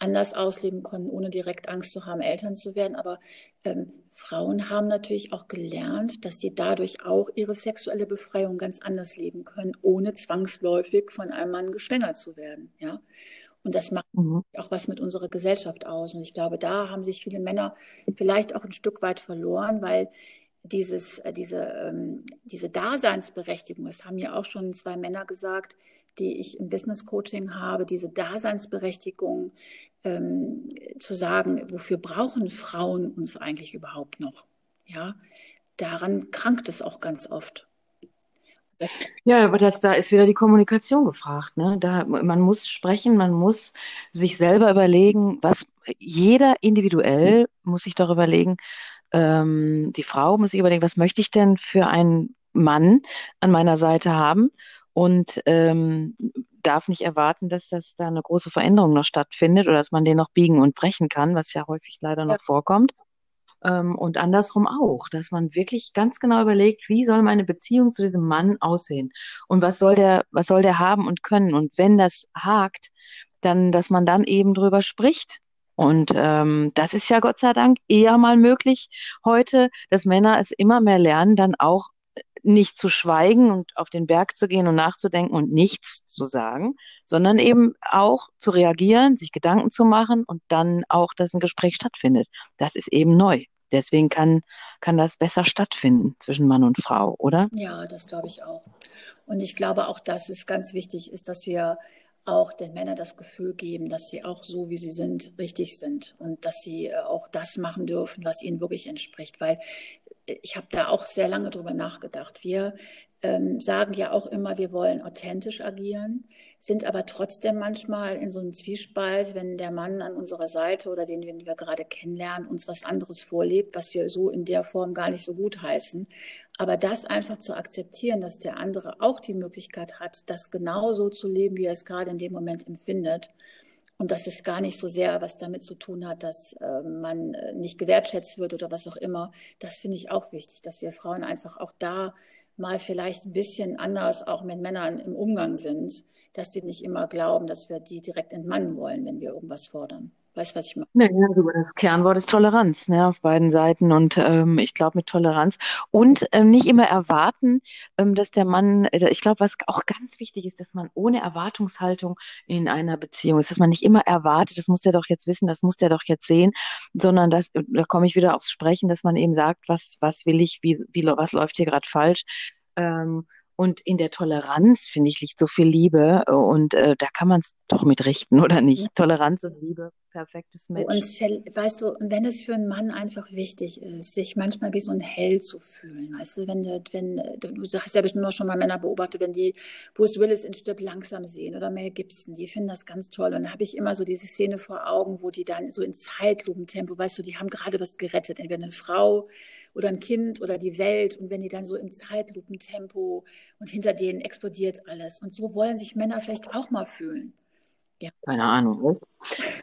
anders ausleben konnten, ohne direkt Angst zu haben, Eltern zu werden. Aber ähm, Frauen haben natürlich auch gelernt, dass sie dadurch auch ihre sexuelle Befreiung ganz anders leben können, ohne zwangsläufig von einem Mann geschwängert zu werden. Ja. Und das macht mhm. auch was mit unserer Gesellschaft aus. Und ich glaube, da haben sich viele Männer vielleicht auch ein Stück weit verloren, weil dieses, äh, diese, ähm, diese Daseinsberechtigung, das haben ja auch schon zwei Männer gesagt, die ich im Business Coaching habe, diese Daseinsberechtigung ähm, zu sagen, wofür brauchen Frauen uns eigentlich überhaupt noch? Ja, daran krankt es auch ganz oft. Ja, aber das, da ist wieder die Kommunikation gefragt. Ne? Da, man muss sprechen, man muss sich selber überlegen, was jeder individuell muss sich doch überlegen, ähm, die Frau muss sich überlegen, was möchte ich denn für einen Mann an meiner Seite haben und ähm, darf nicht erwarten, dass das da eine große Veränderung noch stattfindet oder dass man den noch biegen und brechen kann, was ja häufig leider noch ja. vorkommt. Ähm, und andersrum auch, dass man wirklich ganz genau überlegt, wie soll meine Beziehung zu diesem Mann aussehen? Und was soll der, was soll der haben und können. Und wenn das hakt, dann, dass man dann eben drüber spricht. Und ähm, das ist ja Gott sei Dank eher mal möglich heute, dass Männer es immer mehr lernen, dann auch nicht zu schweigen und auf den Berg zu gehen und nachzudenken und nichts zu sagen, sondern eben auch zu reagieren, sich Gedanken zu machen und dann auch, dass ein Gespräch stattfindet. Das ist eben neu. Deswegen kann, kann das besser stattfinden zwischen Mann und Frau, oder? Ja, das glaube ich auch. Und ich glaube auch, dass es ganz wichtig ist, dass wir auch den Männern das Gefühl geben, dass sie auch so, wie sie sind, richtig sind und dass sie äh, auch das machen dürfen, was ihnen wirklich entspricht. Weil äh, ich habe da auch sehr lange drüber nachgedacht. Wir ähm, sagen ja auch immer, wir wollen authentisch agieren sind aber trotzdem manchmal in so einem Zwiespalt, wenn der Mann an unserer Seite oder den, den wir gerade kennenlernen, uns was anderes vorlebt, was wir so in der Form gar nicht so gut heißen. Aber das einfach zu akzeptieren, dass der andere auch die Möglichkeit hat, das genauso zu leben, wie er es gerade in dem Moment empfindet. Und dass es gar nicht so sehr was damit zu tun hat, dass äh, man äh, nicht gewertschätzt wird oder was auch immer. Das finde ich auch wichtig, dass wir Frauen einfach auch da mal vielleicht ein bisschen anders auch mit Männern im Umgang sind, dass die nicht immer glauben, dass wir die direkt entmannen wollen, wenn wir irgendwas fordern. Weißt du, was ich meine? Ja, also das Kernwort ist Toleranz, ne, auf beiden Seiten. Und ähm, ich glaube mit Toleranz und ähm, nicht immer erwarten, ähm, dass der Mann, äh, ich glaube, was auch ganz wichtig ist, dass man ohne Erwartungshaltung in einer Beziehung ist, dass man nicht immer erwartet, das muss der doch jetzt wissen, das muss der doch jetzt sehen, sondern dass, da komme ich wieder aufs Sprechen, dass man eben sagt, was, was will ich, wie, wie was läuft hier gerade falsch. Ähm, und in der Toleranz, finde ich, liegt so viel Liebe. Und äh, da kann man es doch mit richten, oder nicht? Toleranz und Liebe perfektes Match. Und weißt du, wenn es für einen Mann einfach wichtig ist, sich manchmal wie so ein Held zu fühlen, weißt du, wenn du, wenn du hast ja bestimmt auch schon mal Männer beobachtet, wenn die Bruce Willis in Stirb langsam sehen oder Mel Gibson, die finden das ganz toll. Und da habe ich immer so diese Szene vor Augen, wo die dann so in Zeitlupentempo, weißt du, die haben gerade was gerettet, entweder eine Frau oder ein Kind oder die Welt. Und wenn die dann so im Zeitlupentempo und hinter denen explodiert alles. Und so wollen sich Männer vielleicht auch mal fühlen. Ja. Keine Ahnung, echt?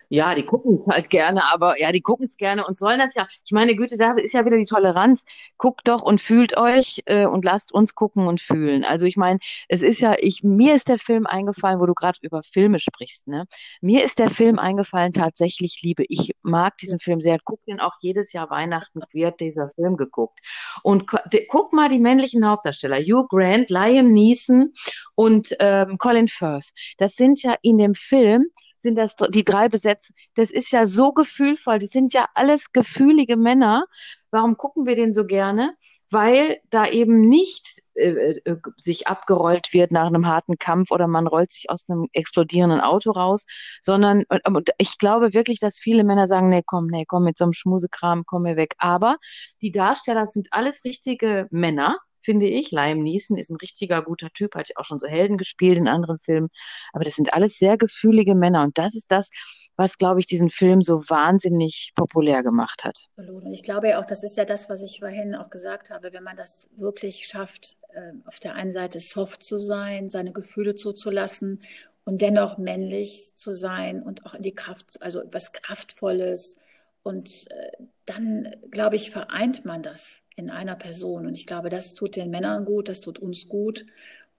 Ja, die gucken es halt gerne, aber ja, die gucken es gerne und sollen das ja. Ich meine, Güte, da ist ja wieder die Toleranz. Guckt doch und fühlt euch äh, und lasst uns gucken und fühlen. Also ich meine, es ist ja, ich, mir ist der Film eingefallen, wo du gerade über Filme sprichst, ne? Mir ist der Film eingefallen, tatsächlich Liebe. Ich mag diesen Film sehr. Guck den auch jedes Jahr Weihnachten wird dieser Film geguckt. Und guck mal die männlichen Hauptdarsteller, Hugh Grant, Liam Neeson und ähm, Colin Firth. Das sind ja in dem Film Film sind das die drei besetzt. Das ist ja so gefühlvoll. Die sind ja alles gefühlige Männer. Warum gucken wir den so gerne? Weil da eben nicht äh, äh, sich abgerollt wird nach einem harten Kampf oder man rollt sich aus einem explodierenden Auto raus, sondern und ich glaube wirklich, dass viele Männer sagen, nee, komm, nee, komm mit so einem Schmusekram, komm mir weg. Aber die Darsteller sind alles richtige Männer finde ich. Liam Neeson ist ein richtiger guter Typ, hat ja auch schon so Helden gespielt in anderen Filmen. Aber das sind alles sehr gefühlige Männer. Und das ist das, was, glaube ich, diesen Film so wahnsinnig populär gemacht hat. Und ich glaube ja auch, das ist ja das, was ich vorhin auch gesagt habe, wenn man das wirklich schafft, ähm, auf der einen Seite soft zu sein, seine Gefühle zuzulassen und dennoch männlich zu sein und auch in die Kraft, also was Kraftvolles. Und äh, dann, glaube ich, vereint man das in einer Person. Und ich glaube, das tut den Männern gut, das tut uns gut.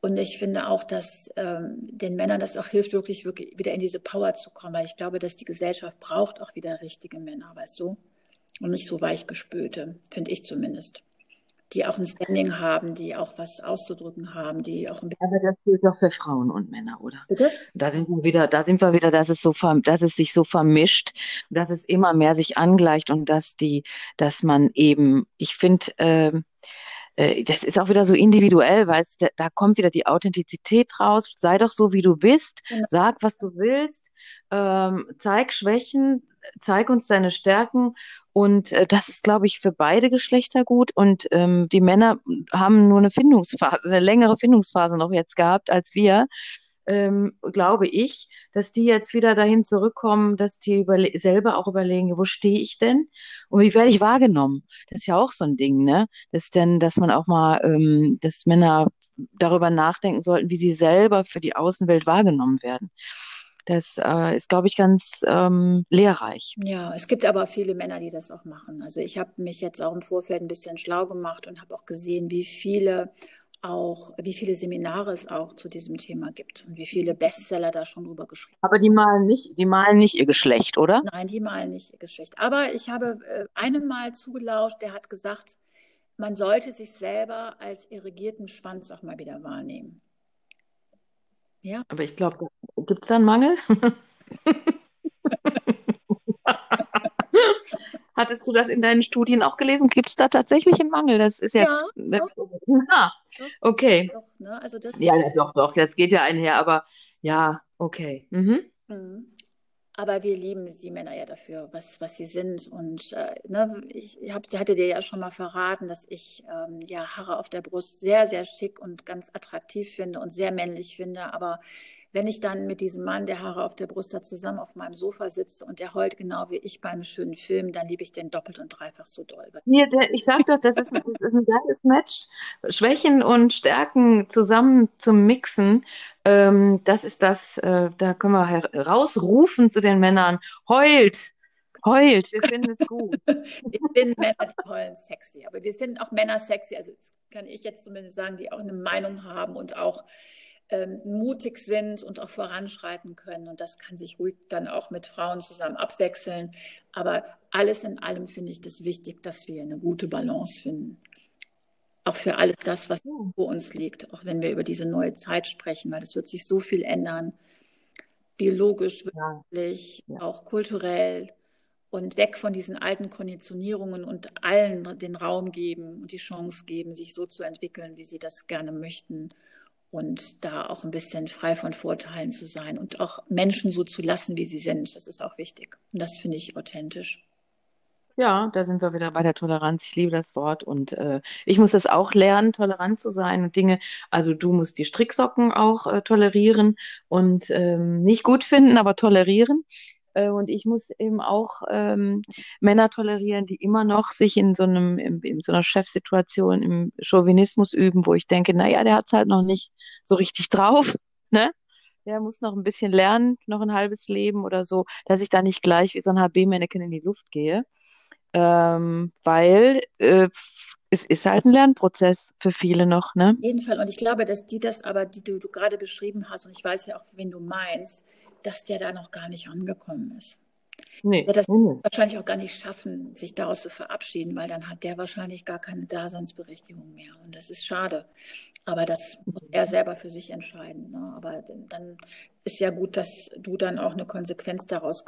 Und ich finde auch, dass ähm, den Männern das auch hilft, wirklich, wirklich wieder in diese Power zu kommen, weil ich glaube, dass die Gesellschaft braucht auch wieder richtige Männer, weißt du? Und nicht so weichgespülte, finde ich zumindest die auch ein Standing haben, die auch was auszudrücken haben, die auch ein. Aber das gilt doch für Frauen und Männer, oder? Bitte? Da sind wir wieder, da sind wir wieder, dass es so, dass es sich so vermischt, dass es immer mehr sich angleicht und dass die, dass man eben, ich finde, ähm, äh, das ist auch wieder so individuell, weißt du, da, da, kommt wieder die Authentizität raus. Sei doch so, wie du bist, genau. sag, was du willst, ähm, zeig Schwächen, zeig uns deine Stärken und äh, das ist, glaube ich, für beide Geschlechter gut. Und ähm, die Männer haben nur eine Findungsphase, eine längere Findungsphase noch jetzt gehabt als wir. Ähm, glaube ich, dass die jetzt wieder dahin zurückkommen, dass die selber auch überlegen, wo stehe ich denn und wie werde ich wahrgenommen? Das ist ja auch so ein Ding, ne? Das denn, dass man auch mal, ähm, dass Männer darüber nachdenken sollten, wie sie selber für die Außenwelt wahrgenommen werden. Das äh, ist, glaube ich, ganz ähm, lehrreich. Ja, es gibt aber viele Männer, die das auch machen. Also ich habe mich jetzt auch im Vorfeld ein bisschen schlau gemacht und habe auch gesehen, wie viele auch, wie viele Seminare es auch zu diesem Thema gibt und wie viele Bestseller da schon drüber geschrieben Aber die malen nicht, die malen nicht ihr Geschlecht, oder? Nein, die malen nicht ihr Geschlecht. Aber ich habe äh, einem mal zugelauscht, der hat gesagt, man sollte sich selber als irrigierten Schwanz auch mal wieder wahrnehmen. Ja. Aber ich glaube, gibt es da einen Mangel? Hattest du das in deinen Studien auch gelesen? Gibt es da tatsächlich einen Mangel? Das ist jetzt. Ja, doch. Ah, okay. Doch, ne? also das ja, doch, doch. Das geht ja einher, aber ja, okay. Mhm. Mhm. Aber wir lieben die Männer ja dafür, was, was sie sind. Und äh, ne, ich, hab, hatte dir ja schon mal verraten, dass ich ähm, ja Haare auf der Brust sehr, sehr schick und ganz attraktiv finde und sehr männlich finde. Aber wenn ich dann mit diesem Mann, der Haare auf der Brust hat, zusammen auf meinem Sofa sitze und der heult genau wie ich bei einem schönen Film, dann liebe ich den doppelt und dreifach so doll. Ja, ich sag doch, das ist, das ist ein geiles Match. Schwächen und Stärken zusammen zu mixen. Ähm, das ist das, äh, da können wir rausrufen zu den Männern. Heult! Heult, wir finden es gut. wir finden Männer, die heulen sexy, aber wir finden auch Männer sexy, also das kann ich jetzt zumindest sagen, die auch eine Meinung haben und auch ähm, mutig sind und auch voranschreiten können. Und das kann sich ruhig dann auch mit Frauen zusammen abwechseln. Aber alles in allem finde ich das wichtig, dass wir eine gute Balance finden. Auch für alles das, was vor uns liegt, auch wenn wir über diese neue Zeit sprechen, weil es wird sich so viel ändern. Biologisch, wirklich, ja. Ja. auch kulturell und weg von diesen alten Konditionierungen und allen den Raum geben und die Chance geben, sich so zu entwickeln, wie sie das gerne möchten und da auch ein bisschen frei von Vorteilen zu sein und auch Menschen so zu lassen, wie sie sind. Das ist auch wichtig. Und das finde ich authentisch. Ja, da sind wir wieder bei der Toleranz. Ich liebe das Wort und äh, ich muss das auch lernen, tolerant zu sein und Dinge. Also du musst die Stricksocken auch äh, tolerieren und ähm, nicht gut finden, aber tolerieren. Äh, und ich muss eben auch ähm, Männer tolerieren, die immer noch sich in so einem, in, in so einer Chefsituation im Chauvinismus üben, wo ich denke, naja, der hat es halt noch nicht so richtig drauf, ne? Der muss noch ein bisschen lernen, noch ein halbes Leben oder so, dass ich da nicht gleich wie so ein HB-Mannequin in die Luft gehe ähm, weil äh, es ist halt ein Lernprozess für viele noch. Ne? Auf jeden Fall. Und ich glaube, dass die das aber, die du, du gerade beschrieben hast, und ich weiß ja auch, wen du meinst, dass der da noch gar nicht angekommen ist. Nee, der das nee. wahrscheinlich auch gar nicht schaffen, sich daraus zu verabschieden, weil dann hat der wahrscheinlich gar keine Daseinsberechtigung mehr. Und das ist schade. Aber das muss er selber für sich entscheiden. Ne? Aber dann ist ja gut, dass du dann auch eine Konsequenz daraus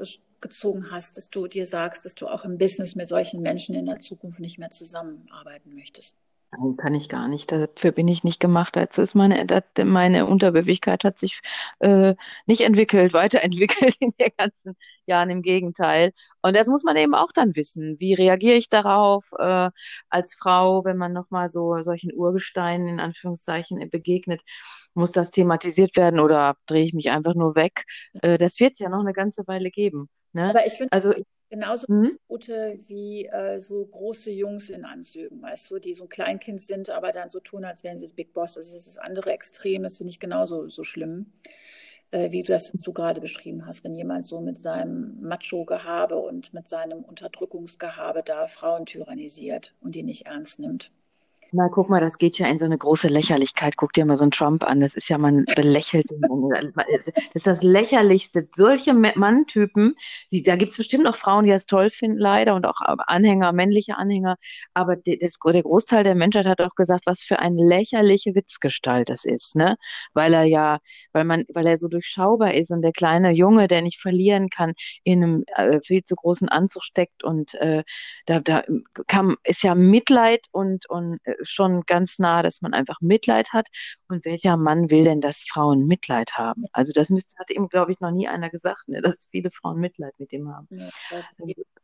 gezogen hast, dass du dir sagst, dass du auch im Business mit solchen Menschen in der Zukunft nicht mehr zusammenarbeiten möchtest. Kann ich gar nicht. Dafür bin ich nicht gemacht. Dazu ist meine, meine Unterwürfigkeit hat sich äh, nicht entwickelt, weiterentwickelt in den ganzen Jahren. Im Gegenteil. Und das muss man eben auch dann wissen. Wie reagiere ich darauf äh, als Frau, wenn man nochmal so solchen Urgesteinen in Anführungszeichen begegnet? Muss das thematisiert werden oder drehe ich mich einfach nur weg? Äh, das wird es ja noch eine ganze Weile geben. Ne? Aber ich finde, also Genauso mhm. gute wie äh, so große Jungs in Anzügen, weißt du, die so ein Kleinkind sind, aber dann so tun, als wären sie Big Boss. Das ist das andere Extrem, das finde ich genauso so schlimm, äh, wie du das du gerade beschrieben hast. Wenn jemand so mit seinem Macho-Gehabe und mit seinem Unterdrückungsgehabe da Frauen tyrannisiert und die nicht ernst nimmt. Na, guck mal, das geht ja in so eine große Lächerlichkeit. Guck dir mal so einen Trump an. Das ist ja, man belächelt. Das ist das Lächerlichste. Solche Manntypen, da gibt es bestimmt noch Frauen, die das toll finden, leider, und auch Anhänger, männliche Anhänger. Aber das, der Großteil der Menschheit hat auch gesagt, was für eine lächerliche Witzgestalt das ist, ne? Weil er ja, weil man, weil er so durchschaubar ist und der kleine Junge, der nicht verlieren kann, in einem äh, viel zu großen Anzug steckt und äh, da, da kam, ist ja Mitleid und, und äh, schon ganz nah, dass man einfach Mitleid hat. Und welcher Mann will denn, dass Frauen Mitleid haben? Also das müsste, hat eben, glaube ich, noch nie einer gesagt, ne, dass viele Frauen Mitleid mit dem haben. Ja, das,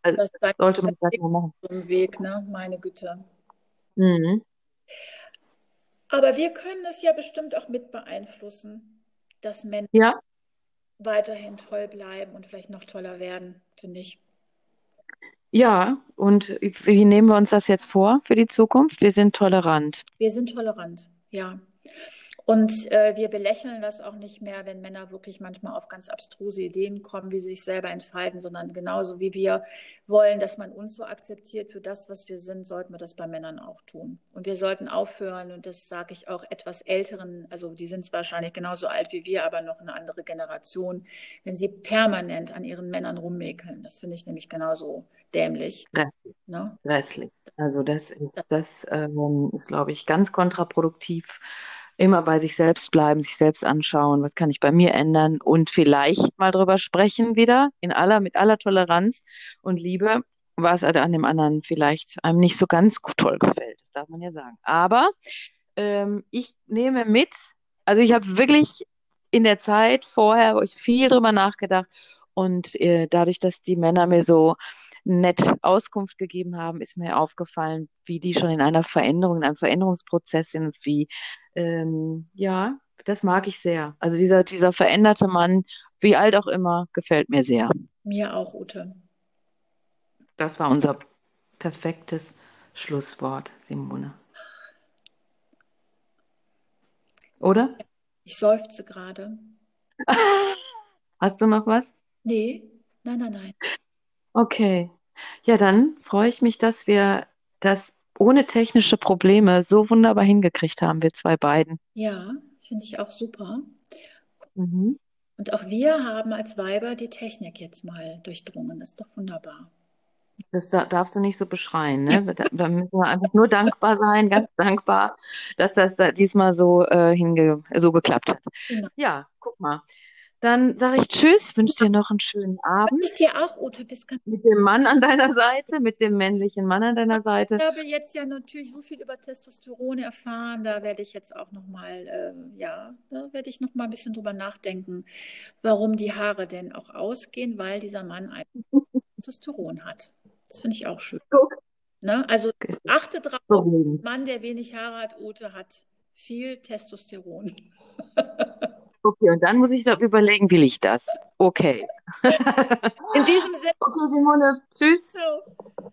das, das sollte man mal machen. Im Weg, ne? Meine Güte. Mhm. Aber wir können es ja bestimmt auch mit beeinflussen, dass Männer ja. weiterhin toll bleiben und vielleicht noch toller werden, finde ich. Ja, und wie nehmen wir uns das jetzt vor für die Zukunft? Wir sind tolerant. Wir sind tolerant, ja. Und äh, wir belächeln das auch nicht mehr, wenn Männer wirklich manchmal auf ganz abstruse Ideen kommen, wie sie sich selber entfalten, sondern genauso wie wir wollen, dass man uns so akzeptiert für das, was wir sind, sollten wir das bei Männern auch tun. Und wir sollten aufhören, und das sage ich auch etwas älteren, also die sind wahrscheinlich genauso alt wie wir, aber noch eine andere Generation, wenn sie permanent an ihren Männern rummäkeln. Das finde ich nämlich genauso dämlich. Grässlich. Ne? Grässlich. Also das ist, das ähm, ist, glaube ich, ganz kontraproduktiv immer bei sich selbst bleiben, sich selbst anschauen, was kann ich bei mir ändern und vielleicht mal drüber sprechen wieder in aller, mit aller Toleranz und Liebe, was an dem anderen vielleicht einem nicht so ganz toll gefällt. Das darf man ja sagen. Aber ähm, ich nehme mit, also ich habe wirklich in der Zeit vorher, wo ich viel drüber nachgedacht und äh, dadurch, dass die Männer mir so nett Auskunft gegeben haben, ist mir aufgefallen, wie die schon in einer Veränderung, in einem Veränderungsprozess sind, wie, ähm, ja, das mag ich sehr. Also dieser, dieser veränderte Mann, wie alt auch immer, gefällt mir sehr. Mir auch, Ute. Das war unser perfektes Schlusswort, Simone. Oder? Ich seufze gerade. Hast du noch was? Nee, nein, nein, nein. Okay. Ja, dann freue ich mich, dass wir das ohne technische Probleme so wunderbar hingekriegt haben, wir zwei beiden. Ja, finde ich auch super. Mhm. Und auch wir haben als Weiber die Technik jetzt mal durchdrungen. Das ist doch wunderbar. Das darfst du nicht so beschreien, ne? Da, da müssen wir einfach nur dankbar sein, ganz dankbar, dass das da diesmal so, äh, hinge so geklappt hat. Genau. Ja, guck mal. Dann sage ich Tschüss, wünsche dir noch einen schönen Abend. Ich dir auch, Ute, bis ganz. Mit dem Mann an deiner Seite, mit dem männlichen Mann an deiner Seite. Ich habe jetzt ja natürlich so viel über Testosteron erfahren, da werde ich jetzt auch nochmal, äh, ja, da werde ich nochmal ein bisschen drüber nachdenken, warum die Haare denn auch ausgehen, weil dieser Mann ein Testosteron hat. Das finde ich auch schön. Ne? Also achte drauf, Mann, der wenig Haare hat, Ute, hat viel Testosteron. Okay, und dann muss ich doch überlegen, will ich das? Okay. In diesem Sinne. Okay, Simone, tschüss. So.